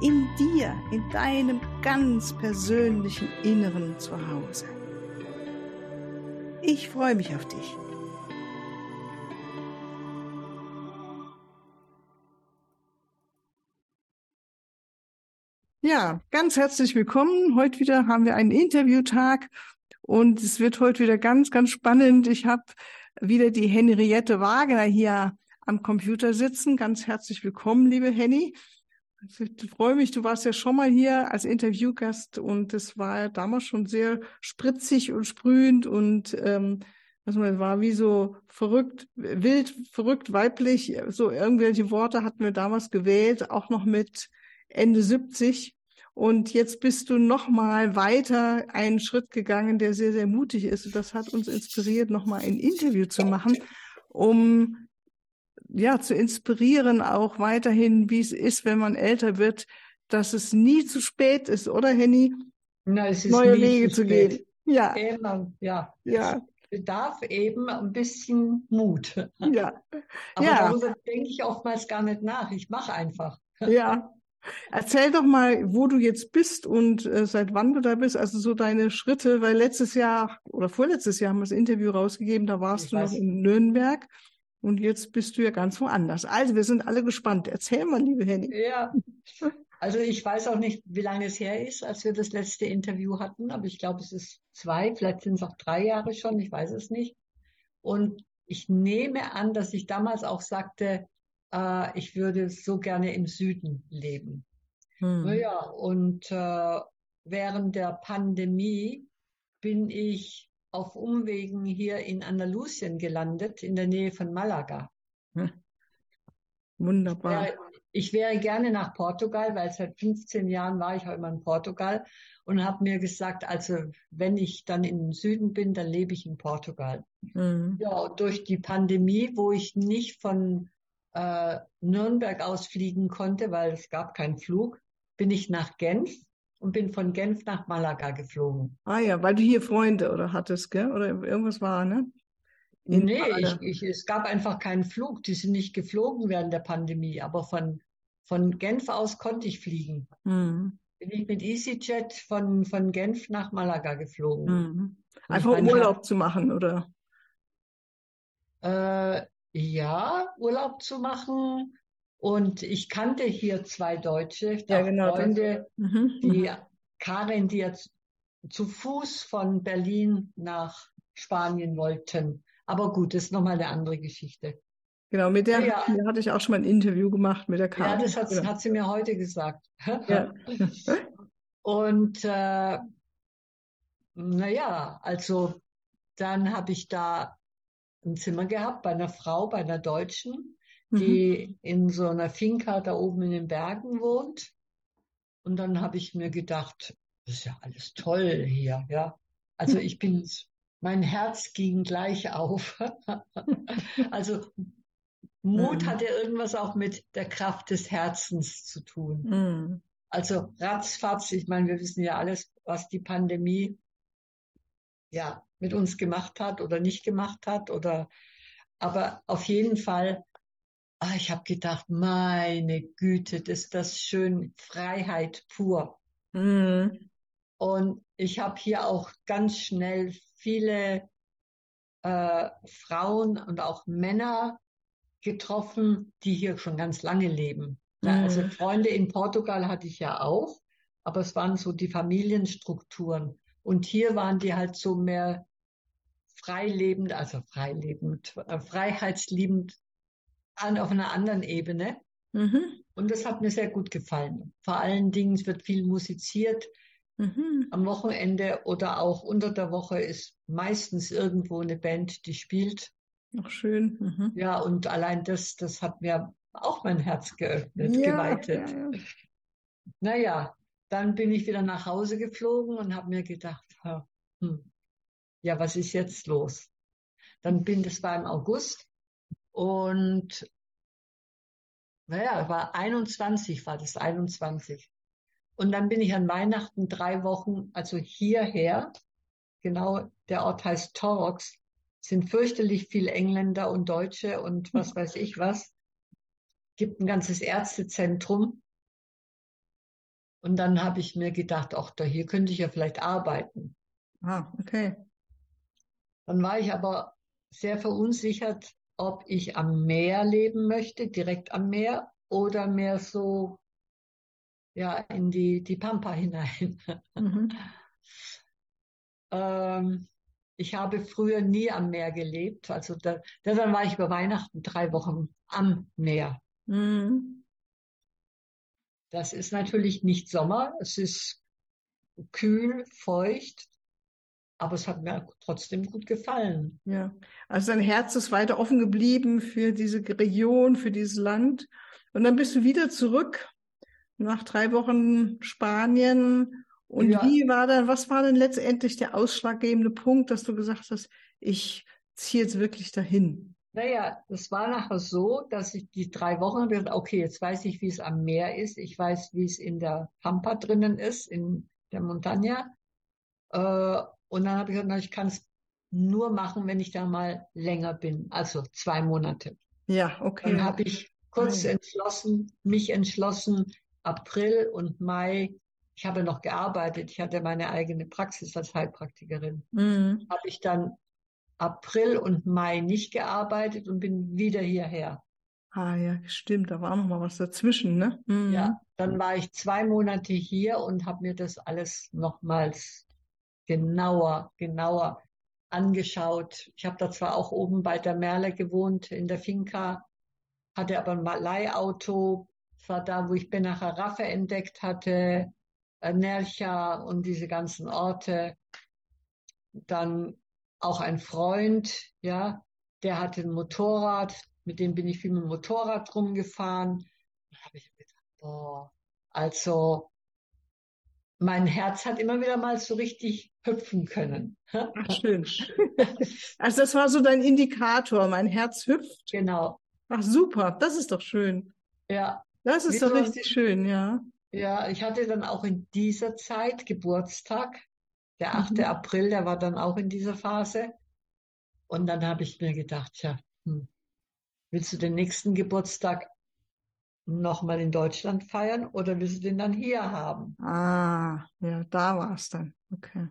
in dir, in deinem ganz persönlichen Inneren zu Hause. Ich freue mich auf dich. Ja, ganz herzlich willkommen. Heute wieder haben wir einen Interviewtag und es wird heute wieder ganz, ganz spannend. Ich habe wieder die Henriette Wagner hier am Computer sitzen. Ganz herzlich willkommen, liebe Henny. Ich freue mich, du warst ja schon mal hier als Interviewgast und es war damals schon sehr spritzig und sprühend und ähm, also man war wie so verrückt, wild, verrückt, weiblich. So irgendwelche Worte hatten wir damals gewählt, auch noch mit Ende 70. Und jetzt bist du noch mal weiter einen Schritt gegangen, der sehr, sehr mutig ist. Und das hat uns inspiriert, noch mal ein Interview zu machen, um ja zu inspirieren, auch weiterhin, wie es ist, wenn man älter wird, dass es nie zu spät ist, oder Henny? Na, es ist Neue Wege zu, zu gehen. Ja. Immer, ja. Ja. Es bedarf eben ein bisschen Mut. Ja. Aber ja. darüber denke ich oftmals gar nicht nach. Ich mache einfach. Ja. Erzähl doch mal, wo du jetzt bist und äh, seit wann du da bist, also so deine Schritte, weil letztes Jahr oder vorletztes Jahr haben wir das Interview rausgegeben, da warst Ich du noch in Nürnberg und jetzt bist du ja ganz woanders. Also wir sind alle gespannt. Erzähl mal, liebe Henny. Ja. Also ich weiß auch nicht, wie lange es her ist, als wir das letzte Interview hatten, aber ich glaube, es ist zwei, vielleicht sind es auch drei Jahre schon, ich weiß es nicht. Und ich nehme an, dass ich damals auch sagte, äh, ich würde so gerne im Süden leben. Hm. Naja, und äh, während der Pandemie bin ich auf Umwegen hier in Andalusien gelandet, in der Nähe von Malaga. Wunderbar. Wäre, ich wäre gerne nach Portugal, weil seit 15 Jahren war ich auch immer in Portugal und habe mir gesagt, also wenn ich dann im Süden bin, dann lebe ich in Portugal. Hm. Ja, durch die Pandemie, wo ich nicht von äh, Nürnberg aus fliegen konnte, weil es gab keinen Flug, bin ich nach Genf und bin von Genf nach Malaga geflogen. Ah ja, weil du hier Freunde oder hattest, gell? Oder irgendwas war, ne? In Nee, ich, ich, es gab einfach keinen Flug. Die sind nicht geflogen während der Pandemie, aber von, von Genf aus konnte ich fliegen. Hm. Bin ich mit EasyJet von, von Genf nach Malaga geflogen. Hm. Und Einfach um Urlaub zu machen, oder? Äh, ja, Urlaub zu machen. Und ich kannte hier zwei Deutsche, Ja, genau, Freunde, Mhm. die Karin, die jetzt zu Fuß von Berlin nach Spanien wollten. Aber gut, das ist nochmal eine andere Geschichte. Genau, mit der, Ja. hatte ich auch schon mal ein Interview gemacht mit der Ja, Karin. das hat, Genau. hat sie mir heute gesagt. Ja. Und äh, naja, also dann habe ich da ein Zimmer gehabt bei einer Frau, bei einer Deutschen, Mhm. die in so einer Finca da oben in den Bergen wohnt. Und dann habe ich mir gedacht, das ist ja alles toll hier, ja. Also ich bin, mein Herz ging gleich auf. Also Mut Mhm. hatte irgendwas auch mit der Kraft des Herzens zu tun. Mhm. Also ratzfatz, ich meine, wir wissen ja alles, was die Pandemie ja mit uns gemacht hat oder nicht gemacht hat oder aber auf jeden Fall, ah, ich habe gedacht, meine Güte, das ist das schön Freiheit pur. Mhm. Und ich habe hier auch ganz schnell viele äh, Frauen und auch Männer getroffen, die hier schon ganz lange leben. Also Mhm. Freunde in Portugal hatte ich ja auch, aber es waren so die Familienstrukturen. Und hier waren die halt so mehr freilebend, also freilebend, äh, freiheitsliebend an, auf einer anderen Ebene. Mhm. Und das hat mir sehr gut gefallen. Vor allen Dingen, es wird viel musiziert. Mhm. Am Wochenende oder auch unter der Woche ist meistens irgendwo eine Band, die spielt. Ach, schön. Mhm. Ja, und allein das, das hat mir auch mein Herz geöffnet, Ja, geweitet. ja, ja. Naja, dann bin ich wieder nach Hause geflogen und habe mir gedacht, hm, ja, was ist jetzt los? Dann bin, das war im August und naja, war 21, war das 21. Und dann bin ich an Weihnachten drei Wochen, also hierher, genau, der Ort heißt Torrox, sind fürchterlich viele Engländer und Deutsche und was weiß ich was. Gibt ein ganzes Ärztezentrum. Und dann habe ich mir gedacht, ach, da hier könnte ich ja vielleicht arbeiten. Ah, okay. Dann war ich aber sehr verunsichert, ob ich am Meer leben möchte, direkt am Meer, oder mehr so ja, in die, die Pampa hinein. Mhm. ähm, ich habe früher nie am Meer gelebt. Also da, dann war ich über Weihnachten drei Wochen am Meer. Mhm. Das ist natürlich nicht Sommer. Es ist kühl, feucht, aber es hat mir trotzdem gut gefallen. Ja, also dein Herz ist weiter offen geblieben für diese Region, für dieses Land. Und dann bist du wieder zurück nach drei Wochen Spanien. Und ja. wie war dann, was war denn letztendlich der ausschlaggebende Punkt, dass du gesagt hast, ich ziehe jetzt wirklich dahin? Naja, das war nachher so, dass ich die drei Wochen gedacht, okay, jetzt weiß ich, wie es am Meer ist. Ich weiß, wie es in der Pampa drinnen ist, in der Montaña. Äh, und dann habe ich gesagt, ich kann es nur machen, wenn ich da mal länger bin, also zwei Monate. Ja, okay. Dann habe ich kurz entschlossen, mich entschlossen, April und Mai, ich habe noch gearbeitet, ich hatte meine eigene Praxis als Heilpraktikerin, mhm. habe ich dann April und Mai nicht gearbeitet und bin wieder hierher. Ah ja, stimmt, da war noch mal was dazwischen, ne? Mhm. Ja, dann war ich zwei Monate hier und habe mir das alles nochmals genauer, genauer angeschaut. Ich habe da zwar auch oben bei der Merle gewohnt in der Finca, hatte aber ein Leihauto, das war da, wo ich Benacharaffe entdeckt hatte, äh, Nercha und diese ganzen Orte. Dann auch ein Freund, ja, der hatte ein Motorrad, mit dem bin ich viel mit dem Motorrad rumgefahren. Da habe ich gedacht, boah, also mein Herz hat immer wieder mal so richtig hüpfen können. Ach, schön. Also das war so dein Indikator, mein Herz hüpft. Genau. Ach super, das ist doch schön. Ja, das ist doch richtig schön, ja. Ja, ich hatte dann auch in dieser Zeit Geburtstag. Der 8. Mhm. April, der war dann auch in dieser Phase. Und dann habe ich mir gedacht, ja, hm, willst du den nächsten Geburtstag nochmal in Deutschland feiern oder willst du den dann hier haben? Ah, ja, da war es dann. Okay.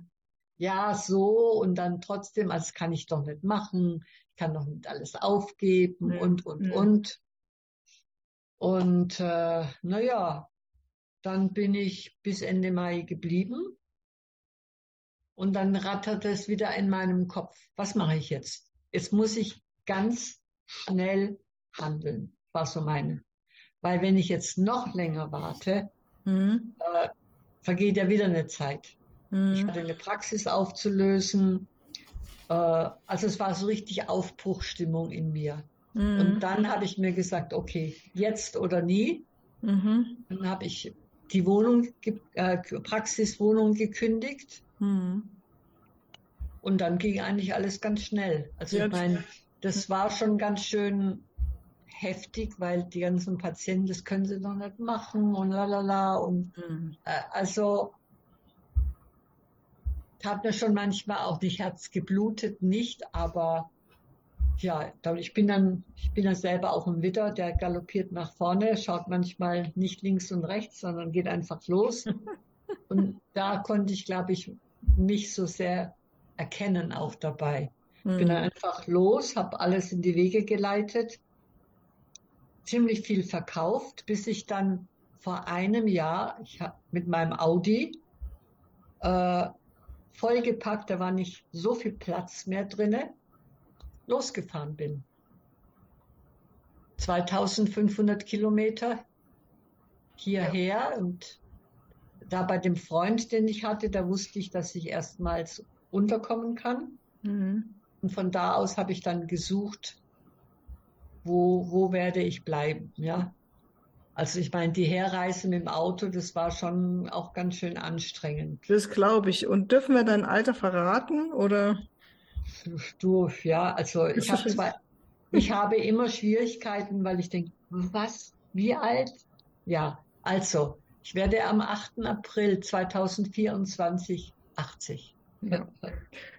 Ja, so und dann trotzdem, also das kann ich doch nicht machen, ich kann doch nicht alles aufgeben ja. und, und, ja. und. Und äh, naja, dann bin ich bis Ende Mai geblieben. Und dann rattert es wieder in meinem Kopf. Was mache ich jetzt? Jetzt muss ich ganz schnell handeln, war so meine. Weil wenn ich jetzt noch länger warte, mhm. äh, vergeht ja wieder eine Zeit. Mhm. Ich hatte eine Praxis aufzulösen. Äh, also es war so richtig Aufbruchstimmung in mir. Mhm. Und dann habe ich mir gesagt, okay, jetzt oder nie. Mhm. Dann habe ich die Wohnung, äh, Praxiswohnung gekündigt. Mhm. Und dann ging eigentlich alles ganz schnell. Also ja, ich meine, das war schon ganz schön heftig, weil die ganzen Patienten, das können sie doch nicht machen und lalala. Und mhm. äh, also hat mir schon manchmal auch nicht Herz geblutet, nicht, aber ja, ich bin dann, ich bin dann selber auch ein Widder, der galoppiert nach vorne, schaut manchmal nicht links und rechts, sondern geht einfach los. und da konnte ich, glaube ich, mich so sehr erkennen auch dabei. Mhm. Bin dann einfach los, habe alles in die Wege geleitet, ziemlich viel verkauft, bis ich dann vor einem Jahr, mit meinem Audi äh, vollgepackt, da war nicht so viel Platz mehr drinne losgefahren bin. 2500 Kilometer hierher ja. und da bei dem Freund, den ich hatte, da wusste ich, dass ich erstmals unterkommen kann. Mhm. Und von da aus habe ich dann gesucht, wo, wo werde ich bleiben, ja. Also ich meine, die Herreise mit dem Auto, das war schon auch ganz schön anstrengend. Das glaube ich. Und dürfen wir dein Alter verraten oder? Du, ja, also ich habe zwei, ich habe immer Schwierigkeiten, weil ich denke, was, wie alt? Ja, also ich werde am 8. April 2024 80. Ja.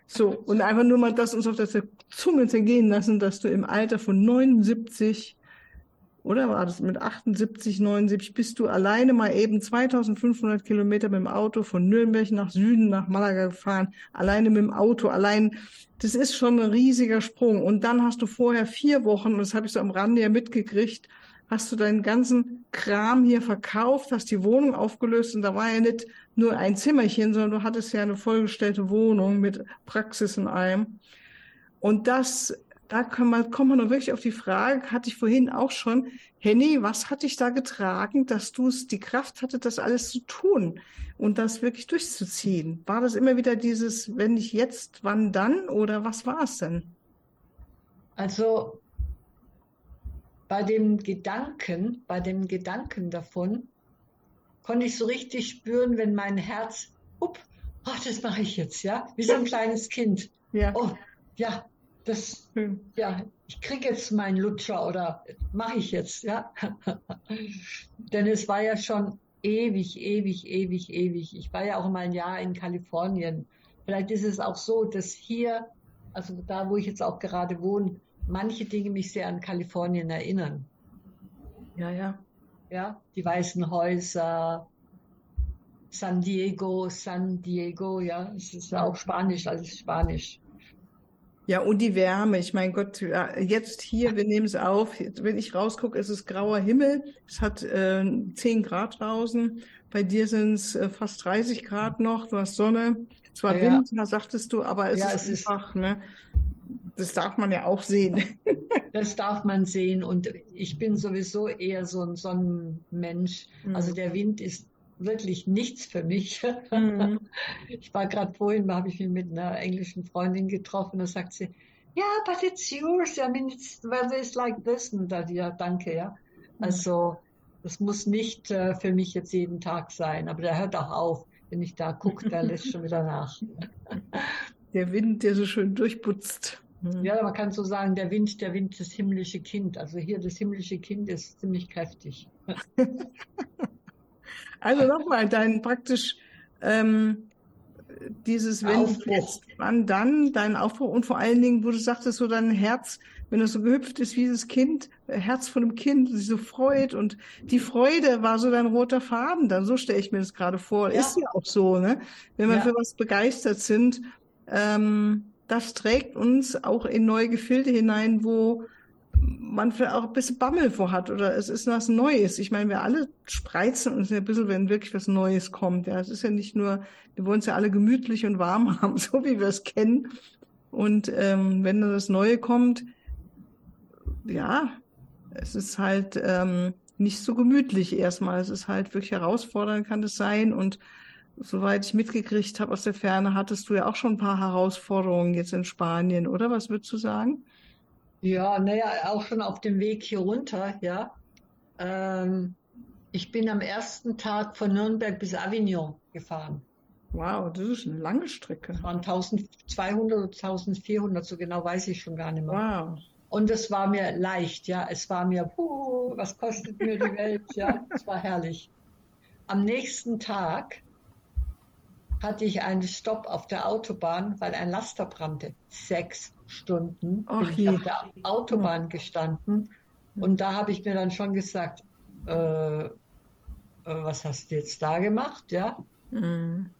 So, und einfach nur mal das uns auf der Zunge zergehen lassen, dass du im Alter von 79 oder war das mit 78, 79, bist du alleine mal eben 2500 Kilometer mit dem Auto von Nürnberg nach Süden, nach Malaga gefahren, alleine mit dem Auto, allein, das ist schon ein riesiger Sprung. Und dann hast du vorher vier Wochen, und das habe ich so am Rande ja mitgekriegt, hast du deinen ganzen Kram hier verkauft, hast die Wohnung aufgelöst und da war ja nicht nur ein Zimmerchen, sondern du hattest ja eine vollgestellte Wohnung mit Praxis in allem. Und das da kann man, kommt man noch wirklich auf die Frage, hatte ich vorhin auch schon, Henny, was hat dich da getragen, dass du es die Kraft hatte, das alles zu tun und das wirklich durchzuziehen? War das immer wieder dieses, wenn nicht jetzt, wann dann oder was war es denn? Also bei dem Gedanken, bei dem Gedanken davon, konnte ich so richtig spüren, wenn mein Herz, up, oh, das mache ich jetzt, ja, wie so ein kleines Kind. Ja. Oh, ja, das, hm. ja, ich kriege jetzt meinen Lutscher oder mache ich jetzt, ja. Denn es war ja schon ewig, ewig, ewig, ewig. Ich war ja auch mal ein Jahr in Kalifornien. Vielleicht ist es auch so, dass hier, also da, wo ich jetzt auch gerade wohne, manche Dinge mich sehr an Kalifornien erinnern. Ja, ja. Ja, die weißen Häuser, San Diego, San Diego, ja, es ist ja auch Spanisch, alles Spanisch. Ja, und die Wärme. Ich mein Gott, jetzt hier, wir nehmen es auf. Wenn ich rausgucke, ist es grauer Himmel. Es hat äh, 10 Grad draußen. Bei dir sind es äh, fast 30 Grad noch. Du hast Sonne. Zwar ja. Wind, sagtest du, aber es ja, ist es einfach, ist... ne? Das darf man ja auch sehen. Das darf man sehen. Und ich bin sowieso eher so ein Sonnenmensch. Mhm. Also der Wind ist wirklich nichts für mich. Mhm. Ich war gerade vorhin, habe ich mich mit einer englischen Freundin getroffen, da sagt sie, ja, yeah, but it's yours. I mean, it's weather is like this. Und da, ja, danke, ja. Mhm. Also, das muss nicht äh, für mich jetzt jeden Tag sein, aber der hört auch auf. Wenn ich da gucke, der lässt schon wieder nach. Der Wind, der so schön durchputzt. Mhm. Ja, man kann so sagen, der Wind, der Wind, das himmlische Kind. Also hier das himmlische Kind ist ziemlich kräftig. Also nochmal, dein praktisch ähm, dieses jetzt, wann dann, dein Aufbruch und vor allen Dingen, wo du sagtest, so dein Herz, wenn das so gehüpft ist wie dieses Kind, äh, Herz von einem Kind, sich so freut und die Freude war so dein roter Faden, dann so stelle ich mir das gerade vor. Ja. Ist ja auch so, ne? Wenn wir ja. für was begeistert sind, ähm, das trägt uns auch in neue Gefilde hinein, wo man vielleicht auch ein bisschen Bammel vor hat oder es ist was Neues. Ich meine, wir alle spreizen uns ja ein bisschen, wenn wirklich was Neues kommt. Ja, es ist ja nicht nur, wir wollen es ja alle gemütlich und warm haben, so wie wir es kennen. Und ähm, wenn dann das Neue kommt, ja, es ist halt ähm, nicht so gemütlich erstmal. Es ist halt wirklich herausfordernd, kann es sein. Und soweit ich mitgekriegt habe aus der Ferne, hattest du ja auch schon ein paar Herausforderungen jetzt in Spanien, oder? Was würdest du sagen? Ja, naja, auch schon auf dem Weg hier runter, ja. Ähm, ich bin am ersten Tag von Nürnberg bis Avignon gefahren. Wow, das ist eine lange Strecke. Das waren 1200 oder 1400, so genau weiß ich schon gar nicht mehr. Wow. Und es war mir leicht, ja. Es war mir, puh, was kostet mir die Welt, ja. Es war herrlich. Am nächsten Tag hatte ich einen Stopp auf der Autobahn, weil ein Laster brannte. Sechs Stunden Ach bin ich auf der Autobahn gestanden und da habe ich mir dann schon gesagt, äh, äh, was hast du jetzt da gemacht, ja? Mhm.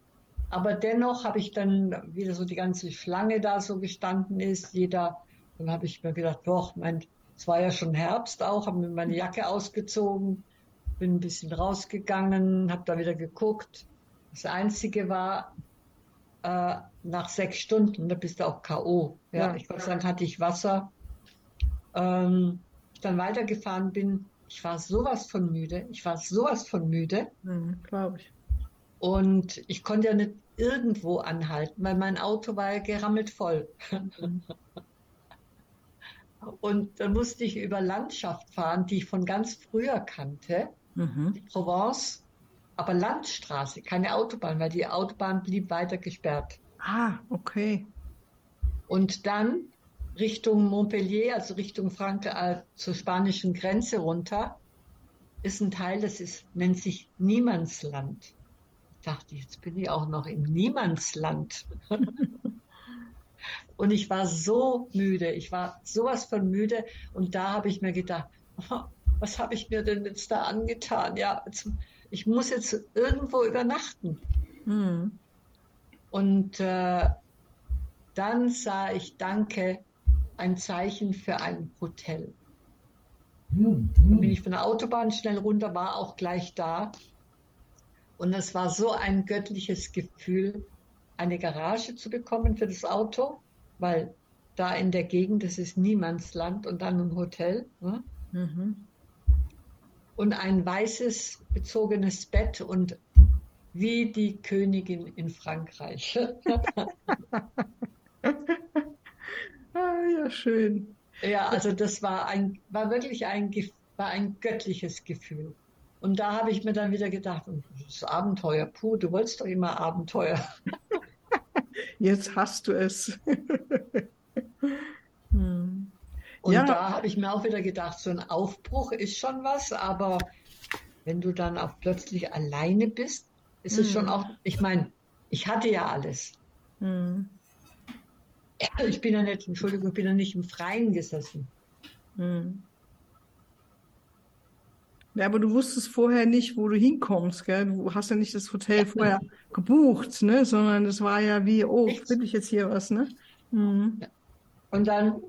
Aber dennoch habe ich dann wieder so die ganze Schlange da so gestanden ist, jeder, dann habe ich mir gedacht, doch, mein, es war ja schon Herbst auch, habe mir meine Jacke ausgezogen, bin ein bisschen rausgegangen, habe da wieder geguckt. Das Einzige war, äh, nach sechs Stunden, da bist du auch K.O. Ja, ja. ich Gott sei Dank hatte ich Wasser. Ähm, ich dann weitergefahren bin, ich war sowas von müde. Ich war sowas von müde. Mhm, Glaube ich. Und ich konnte ja nicht irgendwo anhalten, weil mein Auto war ja gerammelt voll. Mhm. Und dann musste ich über Landschaft fahren, die ich von ganz früher kannte. mhm. die Provence, aber Landstraße, keine Autobahn, weil die Autobahn blieb weiter gesperrt. Ah, okay. Und dann Richtung Montpellier, also Richtung Frankreich, äh, zur spanischen Grenze runter, ist ein Teil, das ist, nennt sich Niemandsland. Ich dachte, jetzt bin ich auch noch im Niemandsland. und ich war so müde, ich war sowas von müde und da habe ich mir gedacht, was habe ich mir denn jetzt da angetan? Ja, jetzt, ich muss jetzt irgendwo übernachten. Mhm. Und äh, dann sah ich Danke ein Zeichen für ein Hotel. Mhm. Dann bin ich von der Autobahn schnell runter, war auch gleich da. Und es war so ein göttliches Gefühl, eine Garage zu bekommen für das Auto, weil da in der Gegend, das ist Niemandsland und dann ein Hotel. Ne? Mhm. Und ein weißes bezogenes Bett und wie die Königin in Frankreich. ah, ja, schön. Ja, also das war ein, war wirklich ein, war ein göttliches Gefühl. Und da habe ich mir dann wieder gedacht, das Abenteuer, puh, du wolltest doch immer Abenteuer. Jetzt hast du es. hm. Und ja. da habe ich mir auch wieder gedacht, so ein Aufbruch ist schon was, aber wenn du dann auch plötzlich alleine bist, ist hm. es schon auch, ich meine, ich hatte ja alles. Hm. Ich bin ja nicht, Entschuldigung, ich bin ja nicht im Freien gesessen. Hm. Ja, aber du wusstest vorher nicht, wo du hinkommst, gell? Du hast ja nicht das Hotel vorher gebucht, ne? Sondern es war ja wie, oh, finde ich jetzt hier was, ne? Mhm. Und dann,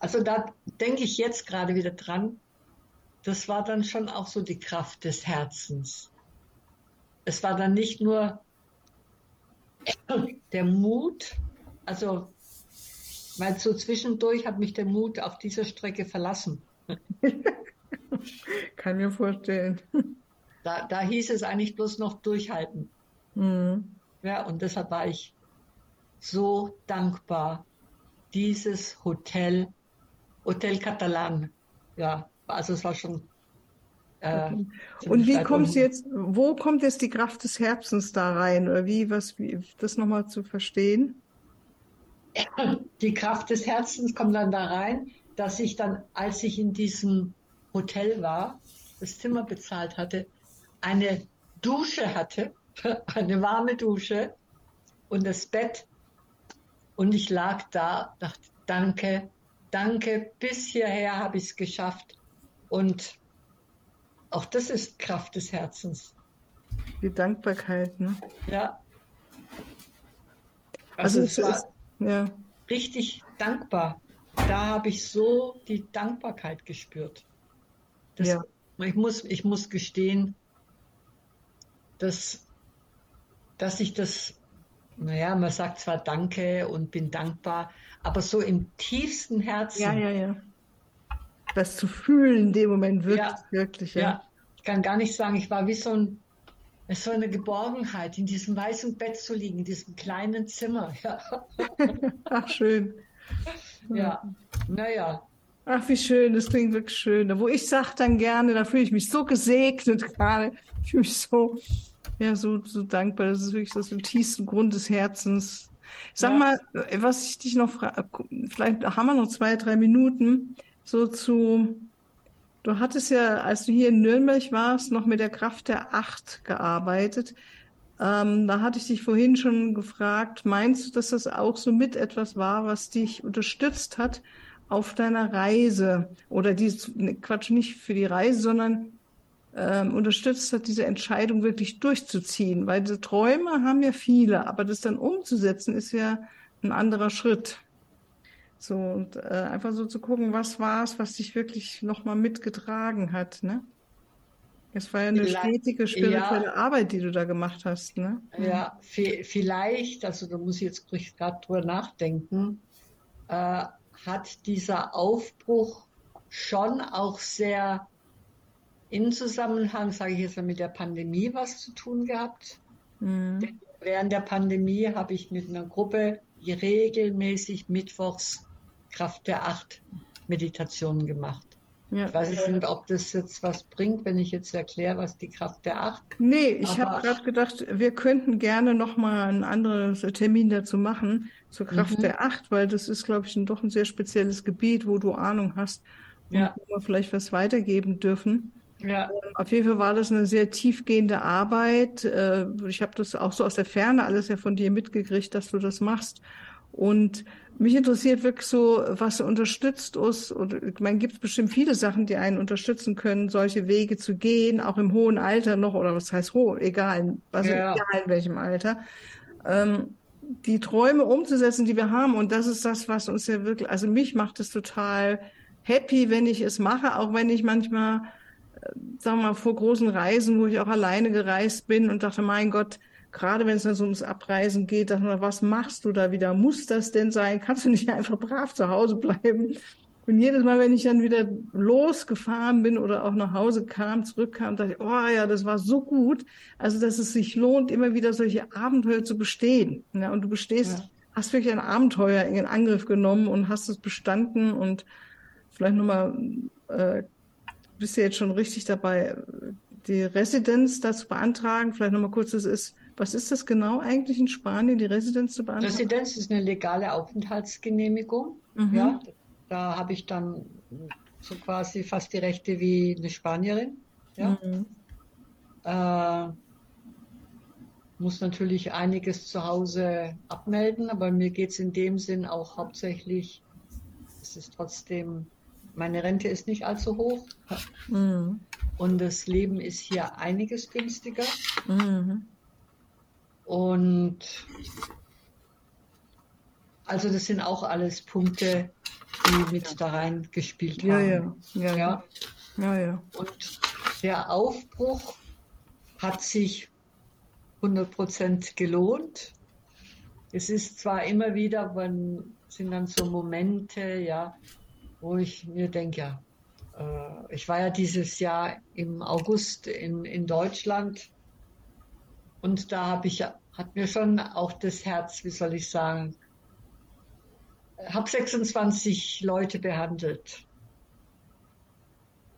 also da denke ich jetzt gerade wieder dran, das war dann schon auch so die Kraft des Herzens. Es war dann nicht nur der Mut, also, weil so zwischendurch hat mich der Mut auf dieser Strecke verlassen. Kann mir vorstellen. Da, da hieß es eigentlich bloß noch durchhalten. Mhm. Ja, und deshalb war ich so dankbar, dieses Hotel, Hotel Catalan, ja, also es war schon. Äh, Und wie kommst du jetzt, wo kommt jetzt die Kraft des Herzens da rein? Oder wie, was, wie, das nochmal zu verstehen? Die Kraft des Herzens kommt dann da rein, dass ich dann, als ich in diesem Hotel war, das Zimmer bezahlt hatte, eine Dusche hatte, eine warme Dusche und das Bett. Und ich lag da, dachte, danke, danke, bis hierher habe ich es geschafft. Und auch das ist Kraft des Herzens. Die Dankbarkeit, ne? Ja. Also, also es war ist, ja. richtig dankbar. Da habe ich so die Dankbarkeit gespürt. Das, ja. ich, muss, ich muss gestehen, dass, dass ich das, naja, man sagt zwar Danke und bin dankbar, aber so im tiefsten Herzen. Ja, ja, ja das zu fühlen in dem Moment wirklich, ja, wirklich. Ja. ja, ich kann gar nicht sagen, ich war wie so, ein, so eine Geborgenheit, in diesem weißen Bett zu liegen, in diesem kleinen Zimmer. Ja. Ach, schön. Ja, naja. Ach, wie schön, das klingt wirklich schön. Wo ich sage dann gerne, da fühle ich mich so gesegnet gerade. Ich fühle mich so, ja, so, so dankbar. Das ist wirklich das im tiefsten Grund des Herzens. Sag ja. mal, was ich dich noch frage, vielleicht haben wir noch zwei, drei Minuten so zu, du hattest ja, als du hier in Nürnberg warst, noch mit der Kraft der Acht gearbeitet. Ähm, da hatte ich dich vorhin schon gefragt, meinst du, dass das auch so mit etwas war, was dich unterstützt hat auf deiner Reise? Oder die, ne, Quatsch, nicht für die Reise, sondern ähm, unterstützt hat, diese Entscheidung wirklich durchzuziehen? Weil diese Träume haben ja viele, aber das dann umzusetzen ist ja ein anderer Schritt. So, und äh, einfach so zu gucken, was war es, was dich wirklich nochmal mitgetragen hat, ne? Es war ja eine vielleicht, stetige spirituelle ja, Arbeit, die du da gemacht hast, ne? Ja, vielleicht, also da muss ich jetzt gerade drüber nachdenken, äh, hat dieser Aufbruch schon auch sehr im Zusammenhang, sage ich jetzt mal, mit der Pandemie was zu tun gehabt. Mhm. Während der Pandemie habe ich mit einer Gruppe regelmäßig mittwochs Kraft der Acht Meditationen gemacht. Ja. Ich weiß nicht, ob das jetzt was bringt, wenn ich jetzt erkläre, was die Kraft der Acht. Nee, ich habe gerade gedacht, wir könnten gerne nochmal einen anderen Termin dazu machen, zur Kraft mhm. der Acht, weil das ist, glaube ich, ein, doch ein sehr spezielles Gebiet, wo du Ahnung hast und ja. wo wir vielleicht was weitergeben dürfen. Ja. Auf jeden Fall war das eine sehr tiefgehende Arbeit. Äh, ich habe das auch so aus der Ferne alles ja von dir mitgekriegt, dass du das machst. Und mich interessiert wirklich so, was unterstützt uns, oder ich meine, gibt es bestimmt viele Sachen, die einen unterstützen können, solche Wege zu gehen, auch im hohen Alter noch, oder was heißt hoch, egal, also ja. egal in welchem Alter. Ähm, die Träume umzusetzen, die wir haben. Und das ist das, was uns ja wirklich, also mich macht es total happy, wenn ich es mache, auch wenn ich manchmal sagen wir mal, vor großen Reisen, wo ich auch alleine gereist bin und dachte, mein Gott, gerade wenn es dann so ums Abreisen geht, dachte ich, was machst du da wieder? Muss das denn sein? Kannst du nicht einfach brav zu Hause bleiben? Und jedes Mal, wenn ich dann wieder losgefahren bin oder auch nach Hause kam, zurückkam, dachte ich, oh ja, das war so gut. Also, dass es sich lohnt, immer wieder solche Abenteuer zu bestehen. Ja, und du bestehst, ja. hast wirklich ein Abenteuer in Angriff genommen und hast es bestanden und vielleicht nochmal äh, bist du jetzt schon richtig dabei, die Residenz dazu beantragen. Vielleicht nochmal kurz, das ist, was ist das genau eigentlich in Spanien, die Residenz zu beantragen? Residenz ist eine legale Aufenthaltsgenehmigung. Mhm. Ja, da habe ich dann so quasi fast die Rechte wie eine Spanierin. Ja. Mhm. Äh, muss natürlich einiges zu Hause abmelden, aber mir geht es in dem Sinn auch hauptsächlich, es ist trotzdem meine Rente ist nicht allzu hoch mhm. und das Leben ist hier einiges günstiger. Mhm. Und also das sind auch alles Punkte, die mit da rein gespielt ja, haben. Ja, ja, ja. ja, ja. Und der Aufbruch hat sich 100% gelohnt. Es ist zwar immer wieder, wenn sind dann so Momente, ja, wo ich mir denke, ja, äh, ich war ja dieses Jahr im August in, in Deutschland und da habe ich, hat mir schon auch das Herz, wie soll ich sagen, habe 26 Leute behandelt.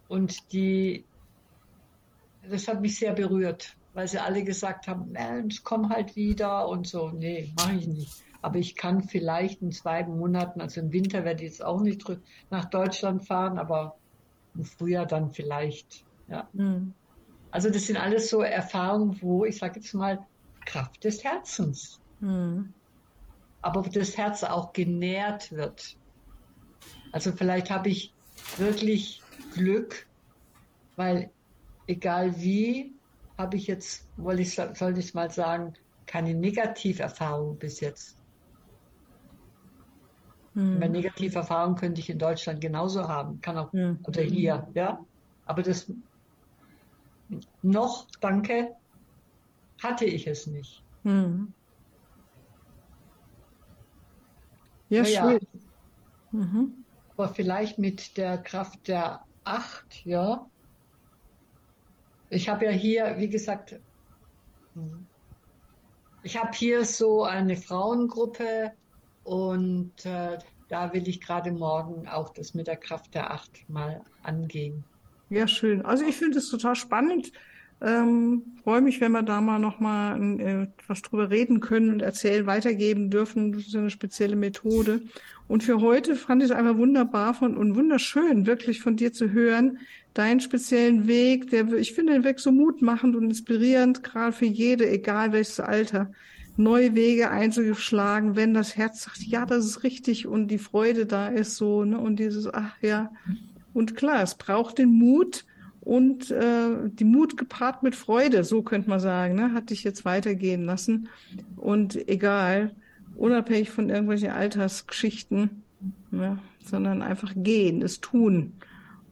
Und die, das hat mich sehr berührt, weil sie alle gesagt haben, Mensch, komm halt wieder und so. Nee, mache ich nicht. Aber ich kann vielleicht in zwei Monaten, also im Winter werde ich jetzt auch nicht nach Deutschland fahren, aber im Frühjahr dann vielleicht. Ja. Mhm. Also das sind alles so Erfahrungen, wo ich sage jetzt mal Kraft des Herzens. Mhm. Aber das Herz auch genährt wird. Also vielleicht habe ich wirklich Glück, weil egal wie, habe ich jetzt, wollte ich, soll ich mal sagen, keine Negativerfahrung bis jetzt. Mhm. Eine negative Erfahrung könnte ich in Deutschland genauso haben, kann auch, mhm. oder hier, ja. Aber das noch, danke, hatte ich es nicht. Mhm. Ja, naja, schön. Mhm. Aber vielleicht mit der Kraft der Acht, ja. Ich habe ja hier, wie gesagt, ich habe hier so eine Frauengruppe, und äh, da will ich gerade morgen auch das mit der Kraft der Acht mal angehen. Ja, schön. Also ich finde es total spannend. Ähm, freue mich, wenn wir da mal noch mal äh, was drüber reden können und erzählen, weitergeben dürfen. Das ist eine spezielle Methode. Und für heute fand ich es einfach wunderbar von, und wunderschön, wirklich von dir zu hören, deinen speziellen Weg, der, ich finde den Weg so mutmachend und inspirierend, gerade für jede, egal welches Alter neue Wege einzuschlagen, wenn das Herz sagt, ja, das ist richtig und die Freude da ist so, ne? Und dieses, ach ja. Und klar, es braucht den Mut und äh, die Mut gepaart mit Freude, so könnte man sagen, ne? Hat dich jetzt weitergehen lassen. Und egal, unabhängig von irgendwelchen Altersgeschichten, ja, sondern einfach gehen, es tun.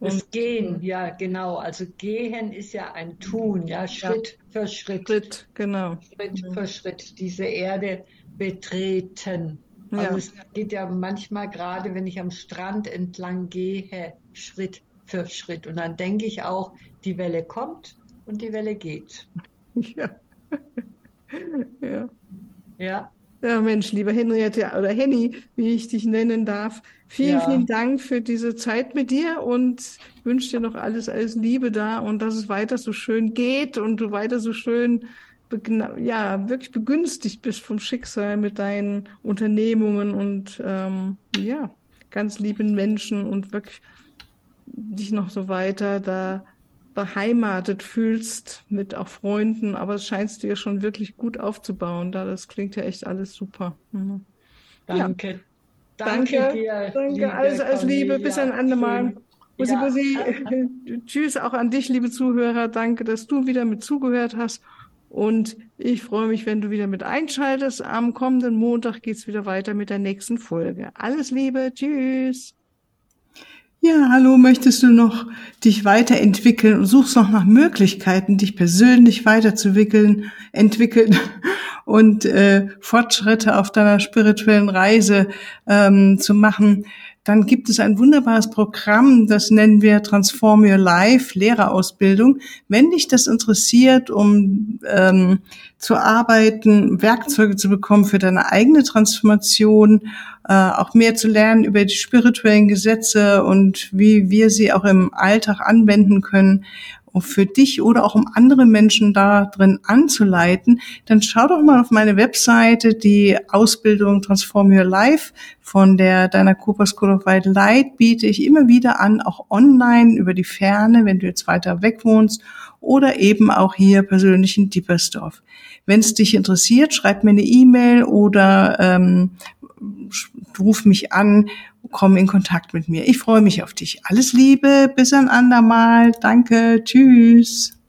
Das Gehen, ja, genau. Also gehen ist ja ein Tun, ja, Schritt ja. für Schritt. Schritt, genau. Schritt mhm. für Schritt diese Erde betreten. Ja. Also es geht ja manchmal gerade, wenn ich am Strand entlang gehe, Schritt für Schritt. Und dann denke ich auch, die Welle kommt und die Welle geht. Ja. ja. Ja. Ja, Mensch, liebe Henriette oder Henny, wie ich dich nennen darf. Vielen, Ja, vielen Dank für diese Zeit mit dir und wünsche dir noch alles, alles Liebe da und dass es weiter so schön geht und du weiter so schön, ja, wirklich begünstigt bist vom Schicksal mit deinen Unternehmungen und ähm, ja, ganz lieben Menschen und wirklich dich noch so weiter da beheimatet fühlst mit auch Freunden, aber es scheinst du ja schon wirklich gut aufzubauen. Da, das klingt ja echt alles super. Mhm. Ja, danke. Danke danke, dir, danke, liebe alles, alles Liebe, bis ein andermal. Bussi, Ja, Bussi. Tschüss auch an dich, liebe Zuhörer. Danke, dass du wieder mit zugehört hast. Und ich freue mich, wenn du wieder mit einschaltest. Am kommenden Montag geht's wieder weiter mit der nächsten Folge. Alles Liebe, tschüss. Ja, hallo, möchtest du noch dich weiterentwickeln und suchst noch nach Möglichkeiten, dich persönlich weiterzuwickeln, entwickeln und äh, Fortschritte auf deiner spirituellen Reise ähm, zu machen? Dann gibt es ein wunderbares Programm, das nennen wir Transform Your Life, Lehrerausbildung. Wenn dich das interessiert, um ähm, zu arbeiten, Werkzeuge zu bekommen für deine eigene Transformation, äh, auch mehr zu lernen über die spirituellen Gesetze und wie wir sie auch im Alltag anwenden können, für dich oder auch um andere Menschen da drin anzuleiten, dann schau doch mal auf meine Webseite, die Ausbildung Transform Your Life von der Deiner Cooper School of White Light biete ich immer wieder an, auch online über die Ferne, wenn du jetzt weiter weg wohnst oder eben auch hier persönlich in Diepersdorf. Wenn es dich interessiert, schreib mir eine E-Mail oder ähm, ruf mich an, komm in Kontakt mit mir. Ich freue mich auf dich. Alles Liebe, bis ein andermal. Danke, tschüss.